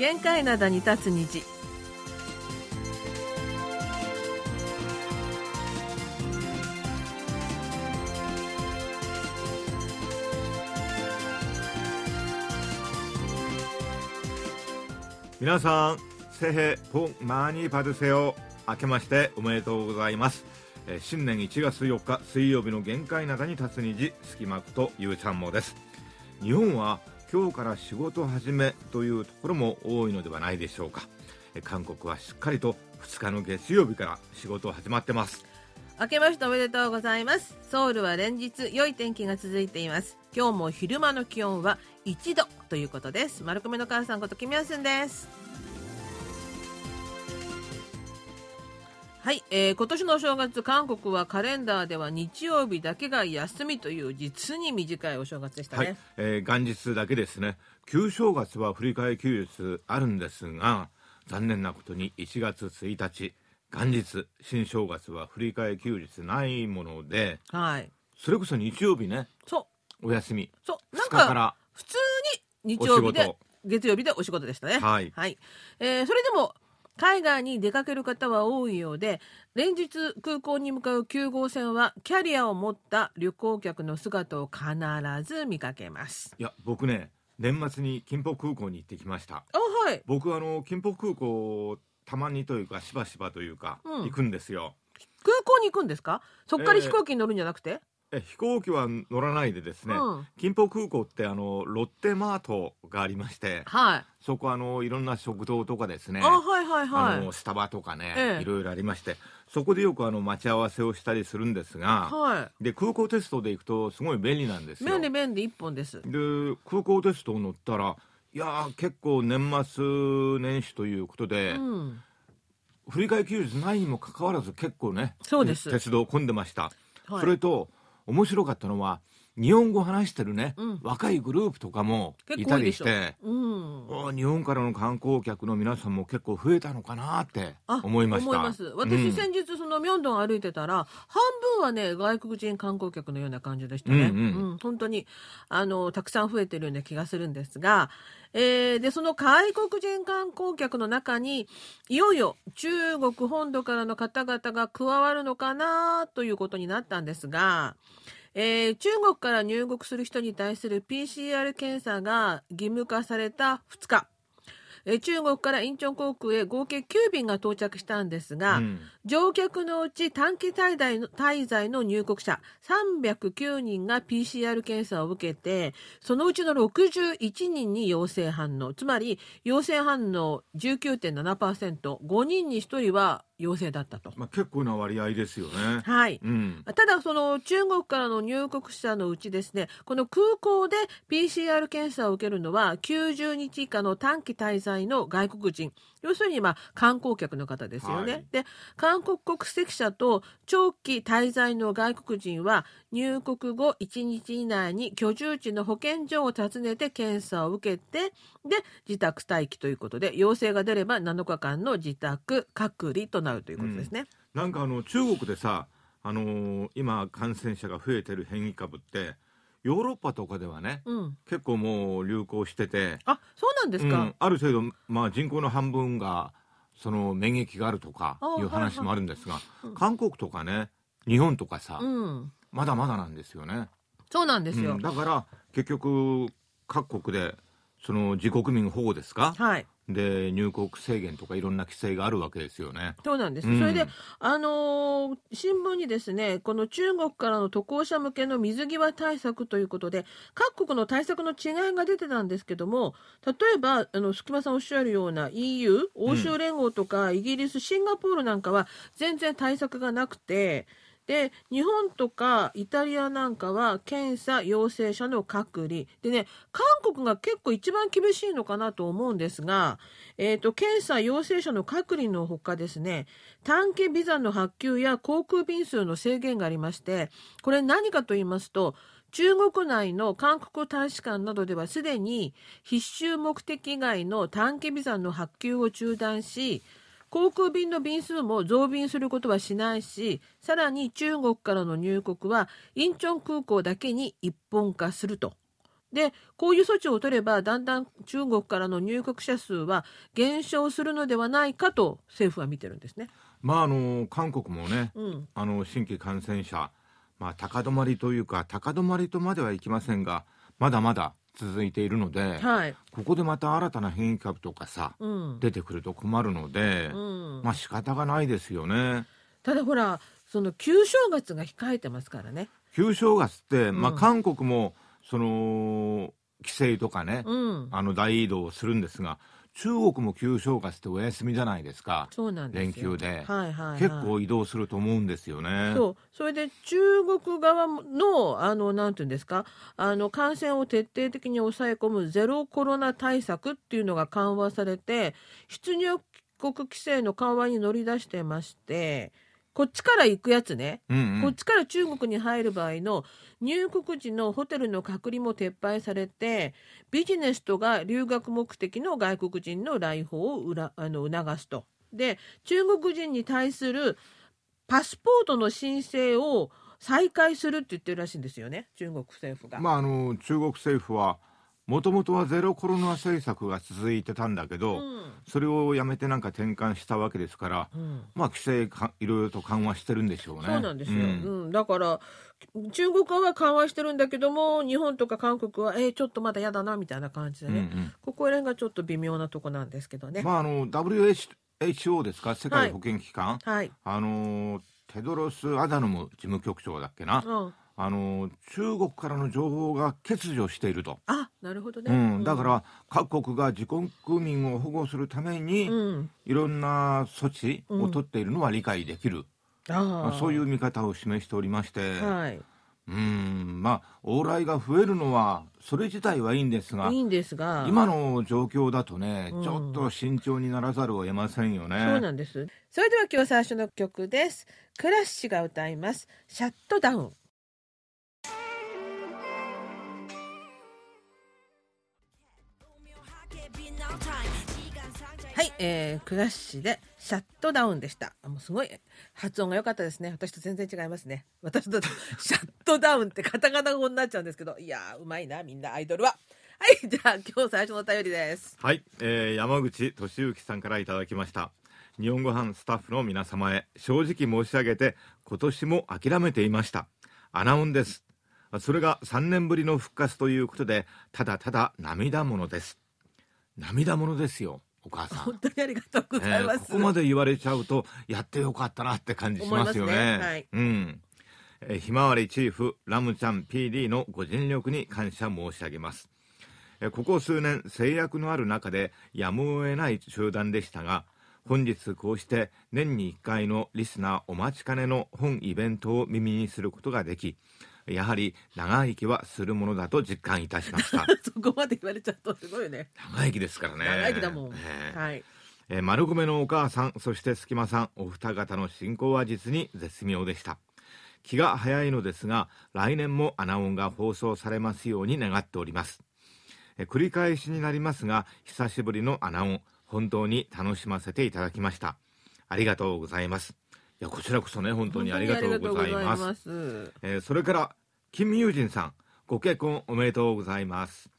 限界灘に立つ虹皆さん、せへぽまにぱルせよ。明けましておめでとうございます。え、新年1月4日水曜日の限界灘に立つ虹、隙間とゆうちゃんもです。日本は今日から仕事始めというところも多いのではないでしょうか。え韓国はしっかりと2日の月曜日から仕事始まってます。明けましておめでとうございます。ソウルは連日良い天気が続いています。今日も昼間の気温は1度ということです。丸込の母さんことキミヤスンです。はい、えー今年のお正月韓国はカレンダーでは日曜日だけが休みという実に短いお正月でしたね、はい、えー元日だけですね。旧正月は振り替え休日あるんですが残念なことに1月1日元日新正月は振り替え休日ないものではい。それこそ日曜日ね。そう。お休み。そう。なん2日か普通に日曜日で月曜日でお仕事でしたね。はい。えーそれでも海外に出かける方は多いようで連日空港に向かう9号線はキャリアを持った旅行客の姿を必ず見かけます。いや僕ね年末に金浦空港に行ってきました。あはい。僕あの金浦空港たまにというかしばしばというかうん。行くんですよ、空港に行くんですか？そっからえー飛行機に乗るんじゃなくて、え飛行機は乗らないでですね、うん。金浦空港ってあのロッテマートがありましてはい。そこあのいろんな食堂とかですねあはいはいあはい。のスタバとかね、ええ。いろいろありましてそこでよくあの待ち合わせをしたりするんですが、はで空港テストで行くとすごい便利なんですよ。い便利便利一本です。で空港テストを乗ったらいやー結構年末年始ということで、うん。振り替え休日ないにもかかわらず結構ねそうです。鉄道混んでました、はい。それと面白かったのは日本語話してるね、うん。若いグループとかも結いたりしてうん。お日本からの観光客の皆さんも結構増えたのかなってあ思いました。私、うん。先日そのミョンドン歩いてたら半分はね外国人観光客のような感じでしたね、うん。うん本当にあのたくさん増えてるような気がするんですが、えーでその外国人観光客の中にいよいよ中国本土からの方々が加わるのかなということになったんですが、えー中国から入国する人に対する PCR 検査が義務化された2日。えー中国からインチョン航空へ合計9便が到着したんですが、う乗客のうち短期滞在の滞在の入国者309人が PCR 検査を受けてそのうちの61人に陽性反応。つまり陽性反応 19.7%5 人に1人は陽性だったと。まあ、結構な割合ですよね、はい、うん、ただその中国からの入国者のうちですねこの空港で PCR 検査を受けるのは90日以下の短期滞在の外国人要するにまあ観光客の方ですよね。はいで韓国国籍者と長期滞在の外国人は入国後1日以内に居住地の保健所を訪ねて検査を受けてで自宅待機ということで陽性が出れば7日間の自宅隔離となるということですね。なんかあの中国でさ、あのー今感染者が増えてる変異株ってヨーロッパとかではねうん、結構もう流行してて。あそうなんですか？うん、ある程度、まあ、人口の半分がその免疫があるとかあいう話もあるんですが、うん。韓国とかね日本とかさ、うん、まだまだなんですよね、そうなんですよ。うん。だから結局各国でその自国民保護ですか？はい、で入国制限とかいろんな規制があるわけですよね。そうなんです。うんそれで、あのー新聞にですね、この中国からの渡航者向けの水際対策ということで、各国の対策の違いが出てたんですけども、例えば、あの、隙間さんおっしゃるような EU、欧州連合とか、イギリス、シンガポールなんかは全然対策がなくて、で日本とかイタリアなんかは検査陽性者の隔離。でね韓国が結構一番厳しいのかなと思うんですが、えー、と検査陽性者の隔離のほかですね短期ビザの発給や航空便数の制限がありましてこれ何かと言いますと中国内の韓国大使館などではすでに必修目的外の短期ビザの発給を中断し航空便の便数も増便することはしないしさらに中国からの入国はインチョン空港だけに一本化するとでこういう措置を取ればだんだん中国からの入国者数は減少するのではないかと政府は見てるんですね。まああの韓国もね、うん、あの新規感染者、まあ、高止まりというか高止まりとまではいきませんがまだまだ続いているので、はい、ここでまた新たな変異株とかさ、うん。出てくると困るので、うん。まあ仕方がないですよね。ただほらその旧正月が控えてますからね。旧正月って、まあうん韓国もその帰省とかね、うん、あの大移動をするんですが中国も旧正月ってお休みじゃないですか。そうなんですよ。連休で、はいはいはい、結構移動すると思うんですよね。そう。それで中国側のあのなんていうんですか？あの感染を徹底的に抑え込むゼロコロナ対策っていうのが緩和されて出入国規制の緩和に乗り出してましてこっちから行くやつね、うんうん。こっちから中国に入る場合の入国時のホテルの隔離も撤廃されてビジネスとか留学目的の外国人の来訪をうらあの促すと。で中国人に対するパスポートの申請を再開するって言ってるらしいんですよね中国政府が。まああの中国政府はもともとはゼロコロナ政策が続いてたんだけど、うん。それをやめてなんか転換したわけですから、うん。まあ規制かいろいろと緩和してるんでしょうね。そうなんですよ、ううん。んだから中国側は緩和してるんだけども日本とか韓国はえーちょっとまだ嫌だなみたいな感じでね、うんうん。ここら辺がちょっと微妙なとこなんですけどね。まああの WHO ですか？世界保健機関、はい、あのテドロス・アダノム事務局長だっけな、うん、あの中国からの情報が欠如していると、あなるほどね、うん、だから各国が自国民を保護するために、うん、いろんな措置を取っているのは理解できる、あまあーそういう見方を示しておりまして、はい。うん。まあ往来が増えるのはそれ自体はいいんですがいいんですが。今の状況だとね、うん。ちょっと慎重にならざるを得ませんよね。そうなんです。それでは今日最初の曲です。クラッシュが歌います。シャットダウンはい、えー、クラッシュでシャットダウンでした。もうすごい発音が良かったですね。私と全然違いますね。私と シャットダウンってカタカナ語になっちゃうんですけど。いやうまいなみんなアイドルは。はいじゃあ今日最初の便りです。はい、えー山口俊之さんからいただきました。日本語版スタッフの皆様へ正直申し上げて今年も諦めていました。アナウンです。それが3年ぶりの復活ということでただただ涙ものです。涙ものですよ。お母さん本当にありがとうございます、えーここまで言われちゃうとやってよかったなって感じしますよね。ねはいうん。えーひまわりチーフラムちゃん PD のご尽力に感謝申し上げます。えーここ数年制約のある中でやむを得ない集団でしたが本日こうして年に1回のリスナーお待ちかねの本イベントを耳にすることができやはり長生きはするものだと実感いたしました。そこまで言われちゃうとすごいよね。長生きですからね。長生きだもん。ねはい。えー丸米のお母さんそして隙間さんお二方の進行は実に絶妙でした。気が早いのですが来年もアナオンが放送されますように願っております、えー繰り返しになりますが久しぶりのアナオン本当に楽しませていただきました。ありがとうございます。いやこちらこそね本当にありがとうございます。本当にありがとうございます。えーそれから金友人さんご結婚おめでとうございます、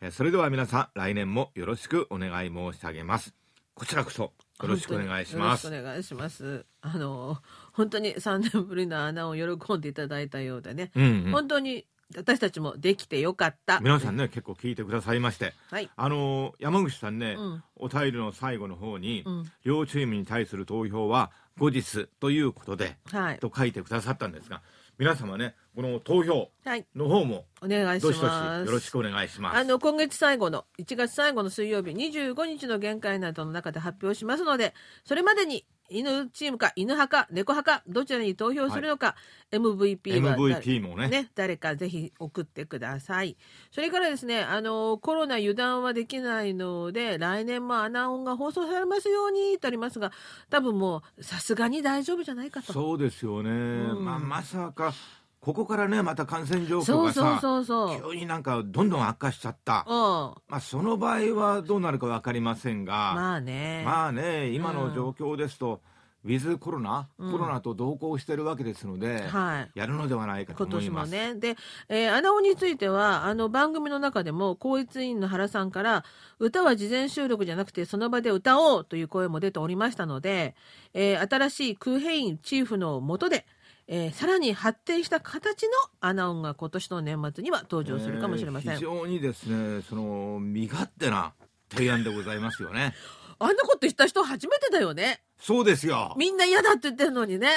えーそれでは皆さん来年もよろしくお願い申し上げますこちらこそよろしくお願いします本当によろしくお願いします。あの本当に3年ぶりの穴を喜んでいただいたようでね、うんうん本当に私たちもできてよかった。皆さんね結構聞いてくださいましてはい。あのー山口さんね、うんお便りの最後の方に、うん両チームに対する投票は後日ということではい。と書いてくださったんですが皆様ねこの投票はい。の方もお願いします。よろしくお願いしますあの今月最後の1月最後の水曜日25日の限界などの中で発表しますのでそれまでに犬チームか犬派か猫派かどちらに投票するのか、MVP は MVP もねね、誰かぜひ送ってください。それからですね、あの、コロナ油断はできないので、来年もアナオンが放送されますようにとありますが、多分もう、さすがに大丈夫じゃないかと。そうですよね、んまあ、まさかここからねまた感染状況そうそうがさそうそう。急になんかどんどん悪化しちゃった、うん。まあ、その場合はどうなるか分かりませんが、まあね。まあね今の状況ですと、ウィズコロナ、うんコロナと同行してるわけですので、はい。やるのではないかと今年思います。もね。で、えー、穴尾については、あの番組の中でも、公立委員の原さんから、歌は事前収録じゃなくて、その場で歌おうという声も出ておりましたので、えー新しいクーヘインチーフの下で、えーさらに発展した形のアナウンが今年の年末には登場するかもしれません。えー非常にですね、その身勝手な提案でございますよね。あんなこと言った人初めてだよね。そうですよ。みんな嫌だって言ってるのにね。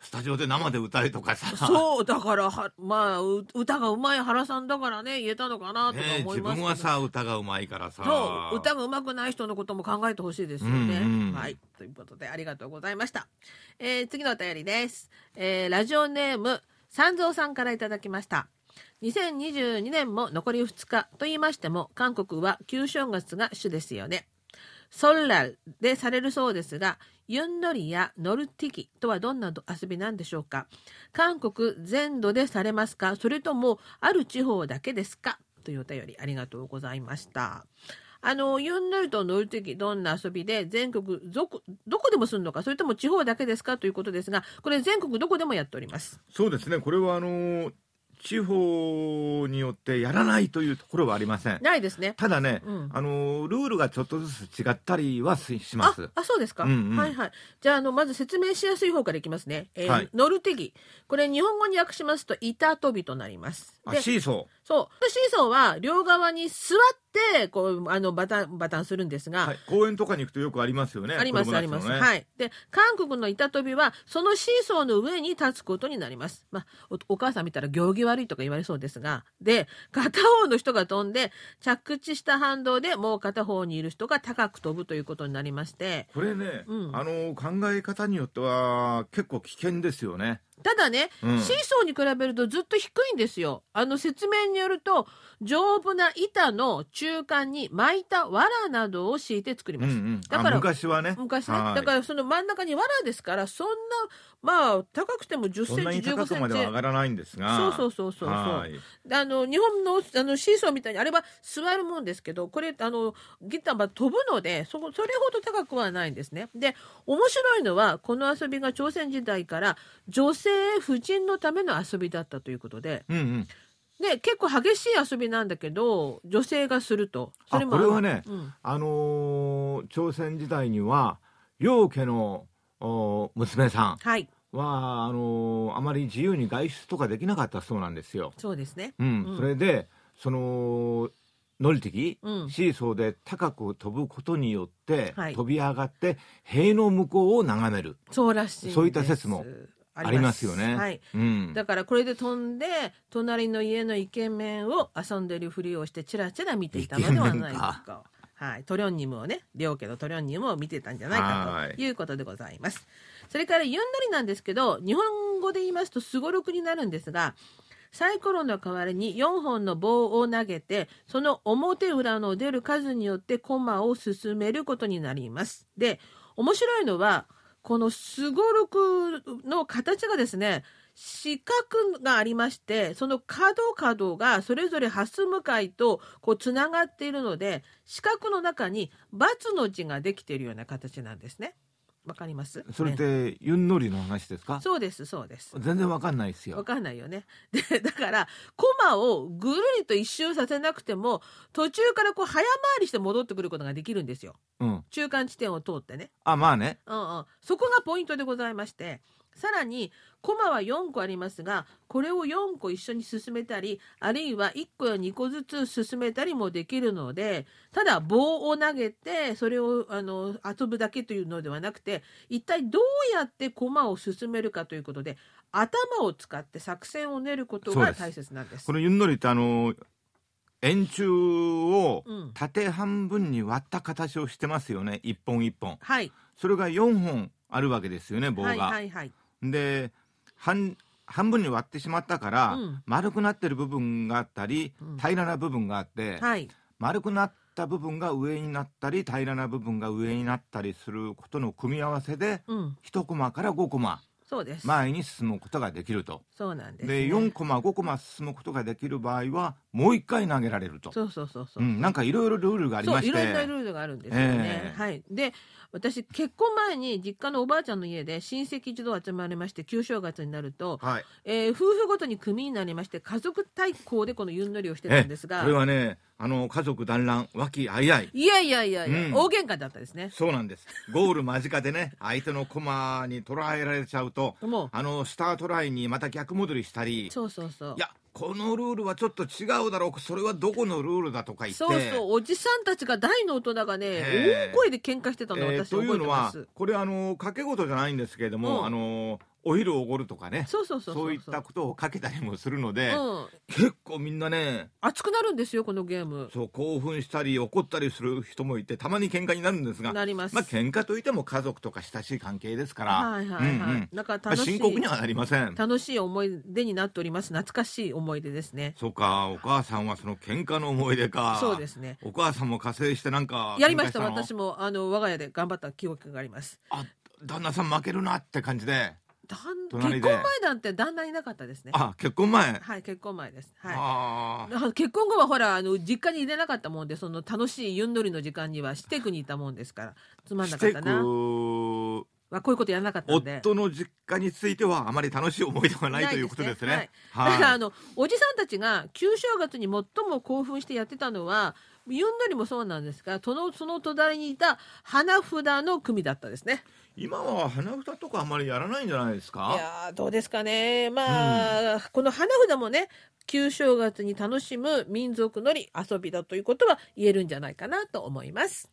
スタジオで生で歌えとかさ。そう、だから、はまあ、う歌がうまい原さんだからね、言えたのかなとか思いますけど。分はさ歌がうまいからさそう歌が上手くない人のことも考えてほしいですよね。うんうんはいということでありがとうございました。えー次のお便りです。えーラジオネーム三蔵さんからいただきました。2022年も残り2日と言いましても韓国は旧正月が主ですよね。ソンラルでされるそうですが、ユンノリやノルティキとはどんな遊びなんでしょうか？韓国全土でされますか？それともある地方だけですか？というお便りありがとうございました。あの、ユンノリとノルティキどんな遊びで全国どこ、どこでもするのか？それとも地方だけですか？ということですが、これ全国どこでもやっております。そうですね。これはあの地方によってやらないというところはありませんないですね。ただね、うんあのルールがちょっとずつ違ったりはししまあす、あ、そうですか。うんうんはいはい。じゃあ、あの、まず説明しやすい方からいきますね。えーはいノルテギ。これ、日本語に訳しますと、板飛びとなります。あで、シーソそう。シーソーは、両側に座って、こう、あの、バタン、バタンするんですが、ー、はい、公園とかに行くとよくありますよねあります、子供あります。はい。で、韓国の板飛びは、そのシーソーの上に立つことになります。まあ、おお母さん見たら行儀悪いとか言われそうですが、で、片方の人が飛んで、着地した反動でもう片方にいる人が高く飛ぶということになりまして、これね、うんあの考え方によっては結構危険ですよねただね、うんシーソーに比べるとずっと低いんですよ。あの説明によると、丈夫な板の中間に巻いた藁などを敷いて作ります。うんうんあだから昔はね昔ね。はいだからその真ん中に藁ですから、そんな、まあ、高くても10センチ、そんなに高15センチくまでは上。がらないんですがそうそうそうそうあの日本のあのシーソーみたいにあれば座るもんですけどこれあのギターは飛ぶのでそこそれほど高くはないんですね。で面白いのはこの遊びが朝鮮時代から女性婦人のための遊びだったということで。うんうん。で結構激しい遊びなんだけど女性がすると。あこれはねうん。あのー朝鮮時代には両家のお娘さはい。んはあのーあまり自由に外出とかできなかったそうなんですよ。そうですね。うん。うん。それでその乗り的、うん。シーソーで高く飛ぶことによって、はい。飛び上がって塀の向こうを眺める。そうらしいそういった説もありますよね。はい。うん、だからこれで飛んで隣の家のイケメンを遊んでるふりをしてチラチラ見ていたのではないかはい、トリョンニムをね両家のトリョンニムを見てたんじゃないかはいということでございます。それからユンノリなんですけど日本語で言いますとすごろくになるんですがサイコロの代わりに4本の棒を投げてその表裏の出る数によってコマを進めることになります。で面白いのはこのすごろくの形がですね四角がありましてその角角がそれぞれ蓮向かいとこうつながっているので四角の中に×の字ができているような形なんですね。わかります？それっねてユンノリの話ですか？そうですそうです。全然わかんないですよ。わかんないよね。で、だから、コマをぐるりと一周させなくても、途中からこう早回りして戻ってくることができるんですよ。うん、中間地点を通ってね。あまあねうんうん。そこがポイントでございまして、さらに、コマは4個ありますが、これを4個一緒に進めたり、あるいは1個や2個ずつ進めたりもできるので、ただ棒を投げて、それをあの遊ぶだけというのではなくて、一体どうやってコマを進めるかということで、頭を使って作戦を練ることが大切なんです。このユンノリってあの円柱をうん縦半分に割った形をしてますよね一本一本はい。それが4本あるわけですよね棒が、はいはいはい。で半半分に割ってしまったから、うん丸くなってる部分があったり、うん平らな部分があって、はい。丸くなった部分が上になったり平らな部分が上になったりすることの組み合わせでうん。1コマから5コマ。前に進むことができると。そうなんです、でね。4コマ5コマ進むことができる場合はもう一回投げられると。そうそうそうそう。うん、なんかいろいろルールがありまして。いろんなルールがあるんですよね。ええはい。で、私結婚前に実家のおばあちゃんの家で親戚一度集まりまして旧正月になると、はい。えー夫婦ごとに組になりまして家族対抗でこのゆんのりをしてたんですが、これはね、あの家族団らん、和気あいあい。いやいやいやいや、うん大喧嘩だったですね。そうなんです。ゴール間近でね、相手の駒に捉えられちゃうと、もうあのスタートラインにまた逆戻りしたり、そうそうそう。いや、このルールはちょっと違うだろう、それはどこのルールだとか言って。そうそう。おじさんたちが大の大人がねええ。大声で喧嘩してたのえー私覚えというのはてます。、これあの掛け事じゃないんですけれども、うん。あのお昼おごるとかね、そうそうそうそういったことをかけたりもするので、うん、結構みんなね、熱くなるんですよこのゲーム。そう興奮したり怒ったりする人もいて、たまに喧嘩になるんですが、なります。まあ喧嘩といっても家族とか親しい関係ですから、はいはいはい。うんうんなんかまあ、楽しい、深刻にはなりません。楽しい思い出になっております。懐かしい思い出ですね。そうか、お母さんはその喧嘩の思い出か。そうですね。お母さんも加勢してなんかやりました私もあの我が家で頑張った記憶があります。あ旦那さん負けるなって感じで結婚前なんて旦那いなかったですね。あ結婚前、はい結婚前です。はい。結婚後はほらあの実家に入れなかったもんでその楽しいゆんどりの時間にはしてくにいたもんですからつまあんなかったな、してまあ、こういうことやらなかったんで夫の実家についてはあまり楽しい思い出はないということですね。だからあのおじさんたちが旧正月に最も興奮してやってたのはゆんどりもそうなんですがそのその隣にいた花札の組だったですね。今は花札とかあんまりやらないんじゃないですいか。やーどうですかねまあ、この花札もね旧正月に楽しむ民族のり遊びだということは言えるんじゃないかなと思います。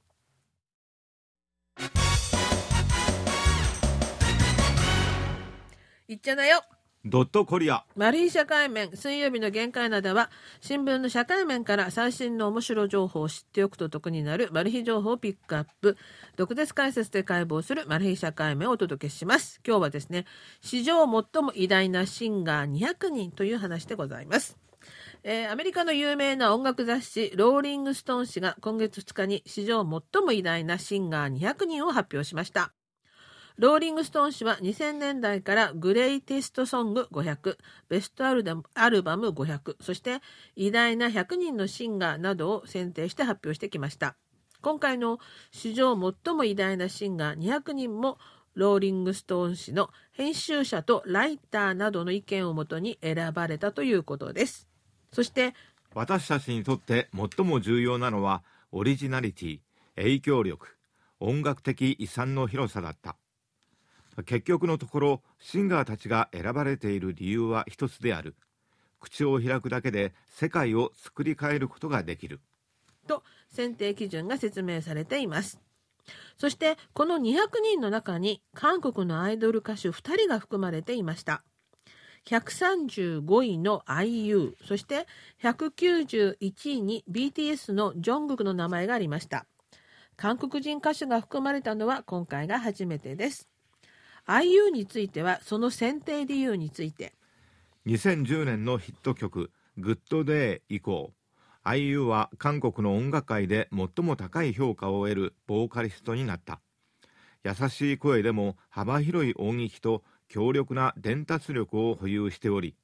いっちゃなよドットコリア。マリー社会面水曜日の限界などは新聞の社会面から最新の面白情報を知っておくと得になるマル秘情報をピックアップ。毒舌解説で解剖するマル秘社会面をお届けします。今日はですね史上最も偉大なシンガー200人という話でございます。えーアメリカの有名な音楽雑誌ローリング・ストーン誌が今月2日に史上最も偉大なシンガー200人を発表しました。ローリング・ストーン氏は2000年代からグレイテストソング500、ベストアルアルバム500、そして偉大な100人のシンガーなどを選定して発表してきました。今回の史上最も偉大なシンガー200人もローリング・ストーン氏の編集者とライターなどの意見をもとに選ばれたということです。そして私たちにとって最も重要なのはオリジナリティ、影響力、音楽的遺産の広さだった。結局のところシンガーたちが選ばれている理由は一つである口を開くだけで世界を作り変えることができると選定基準が説明されています。そしてこの200人の中に韓国のアイドル歌手2人が含まれていました。135位の IU そして191位に BTS のジョングクの名前がありました。韓国人歌手が含まれたのは今回が初めてです。IU についてはその選定理由について。2010年のヒット曲「グッドデイ以降。IU は韓国の音楽界で最も高い評価を得るボーカリストになった。優しい声でも幅広い音域と強力な伝達力を保有しており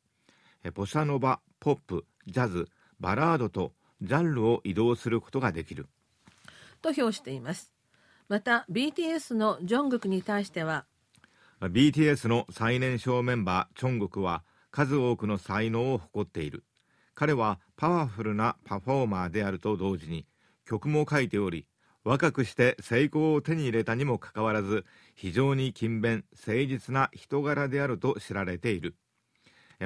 えボサノバポップジャズバラードとジャンルを移動することができる。と評しています。また BTS のジョングクに対しては BTS の最年少メンバーチョングクは数多くの才能を誇っている。彼はパワフルなパフォーマーであると同時に曲も書いており若くして成功を手に入れたにもかかわらず非常に勤勉誠実な人柄であると知られている。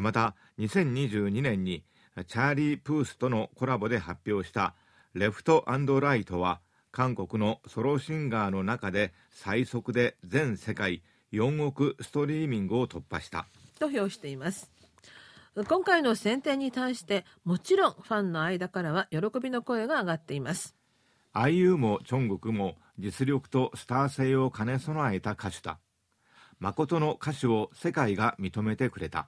また2022年にチャーリー・プースとのコラボで発表した「レフトライト」は韓国のソロシンガーの中で最速で全世界4億ストリーミングを突破した。と評しています。今回の選定に対してもちろんファンの間からは喜びの声が上がっています。IU もチョングクも実力とスター性を兼ね備えた歌手だ。誠の歌手を世界が認めてくれた。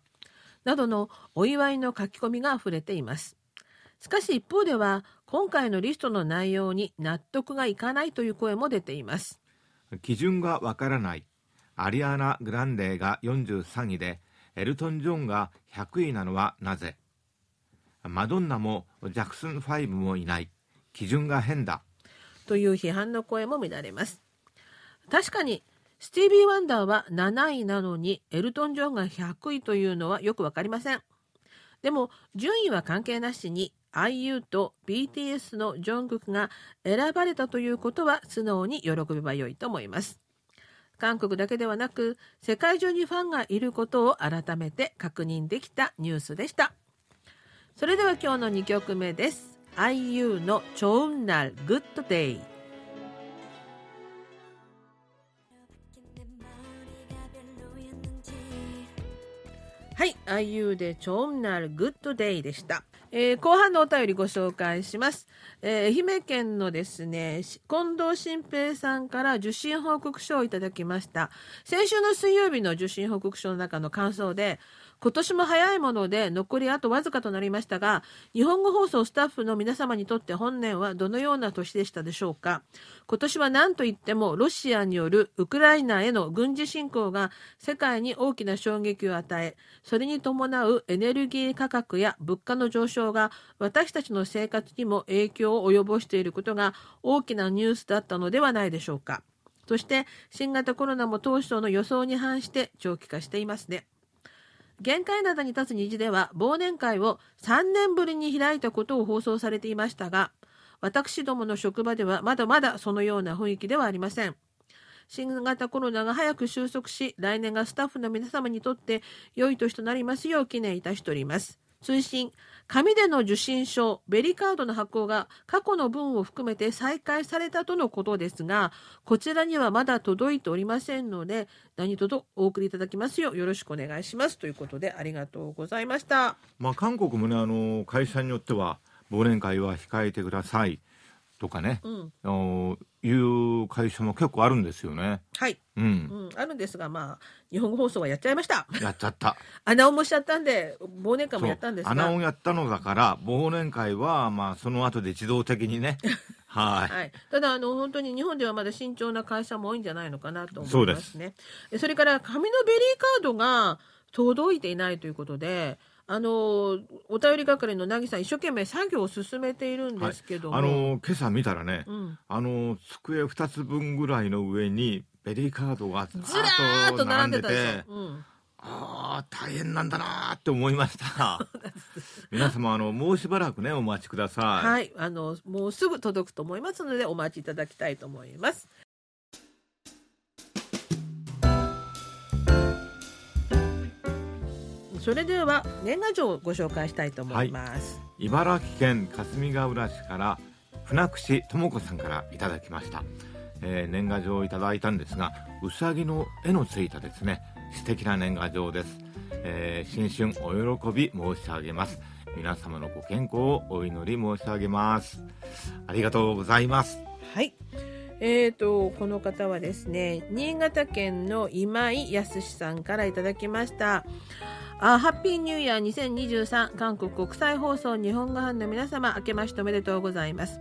などのお祝いの書き込みがあふれています。しかし一方では今回のリストの内容に納得がいかないという声も出ています。基準がわからないアリアナ・グランデが43位でエルトン・ジョンが100位なのはなぜ？マドンナもジャクソン5もいない。基準が変だ。という批判の声も見られます。確かにスティービー・ワンダーは7位なのにエルトン・ジョンが100位というのはよくわかりません。でも順位は関係なしに IU と BTS のジョングクが選ばれたということは素直に喜べばよいと思います。韓国だけではなく世界中にファンがいることを改めて確認できたニュースでした。それでは今日の2曲目です。IU の「チョウンナルグッドデイ」はい、IU でちょんなるグッドデイでした。えー、後半のお便りご紹介します。えー、愛媛県のですね、近藤新平さんから受信報告書をいただきました。先週の水曜日の受信報告書の中の感想で、今年も早いもので残りあとわずかとなりましたが、日本語放送スタッフの皆様にとって本年はどのような年でしたでしょうか？今年は何と言ってもロシアによるウクライナへの軍事侵攻が世界に大きな衝撃を与え、それに伴うエネルギー価格や物価の上昇が私たちの生活にも影響を及ぼしていることが大きなニュースだったのではないでしょうか。そして新型コロナも当初の予想に反して長期化していますね。限界灘に立つ虹では忘年会を3年ぶりに開いたことを放送されていましたが、私どもの職場ではまだまだそのような雰囲気ではありません。新型コロナが早く収束し、来年がスタッフの皆様にとって良い年となりますよう記念いたしております。通信、紙での受信証、ベリカードの発行が過去の分を含めて再開されたとのことですが、こちらにはまだ届いておりませんので、何卒お送りいただきますようよろしくお願いしますということでありがとうございました。まあ、韓国もね、あの、会社によっては忘年会は控えてください。とかね、うん、いう会社も結構あるんですよね。はい、うん、うん、あるんですが、まあ日本語放送はやっちゃいました。やっちゃった。穴尾もしちゃったんで忘年会もやったんですが。穴尾やったのだから忘年会はまあその後で自動的にね。はい、はい、ただあの本当に日本ではまだ慎重な会社も多いんじゃないのかなと思いますね。そそれから紙のベリーカードが届いていないということで。あのお便り係のなぎさん一生懸命作業を進めているんですけどはい、あの今朝見たらね、うん、あの机二つ分ぐらいの上にベリーカードがずらっと並んでて。うん。ああ大変なんだなって思いました。皆様あのもうしばらくねお待ちください。はい。あのもうすぐ届くと思いますのでお待ちいただきたいと思いますそれでは年賀状をご紹介したいと思います、はい、茨城県霞ヶ浦市から船串智子さんからいただきました、えー、年賀状をいただいたんですがうさぎの絵のついたですね。素敵な年賀状です、えー、新春お喜び申し上げます。皆様のご健康をお祈り申し上げます。ありがとうございます。はい。えーと、この方はですね新潟県の今井康さんからいただきましたあハッピーニューイヤー2023韓国国際放送日本語班の皆様明けましておめでとうございます。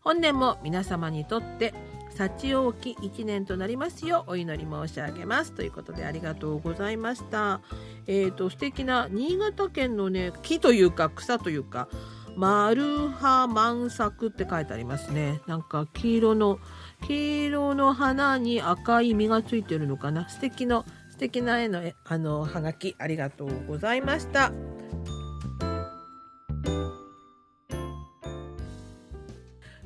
本年も皆様にとって幸多き一年となりますようお祈り申し上げます。ということでありがとうございました。えーと素敵な新潟県のね木というか草というかマルハ満作って書いてありますね。なんか黄色の黄色の花に赤い実がついてるのかな。素敵な素敵な絵のあのハガキありがとうございました。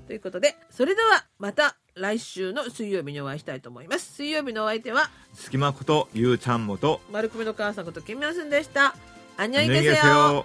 ということでそれではまた来週の水曜日にお会いしたいと思います。水曜日のお相手は隙間ことゆうちゃんもと丸首の母さんことキムヤスンでした。あにょいけせよ。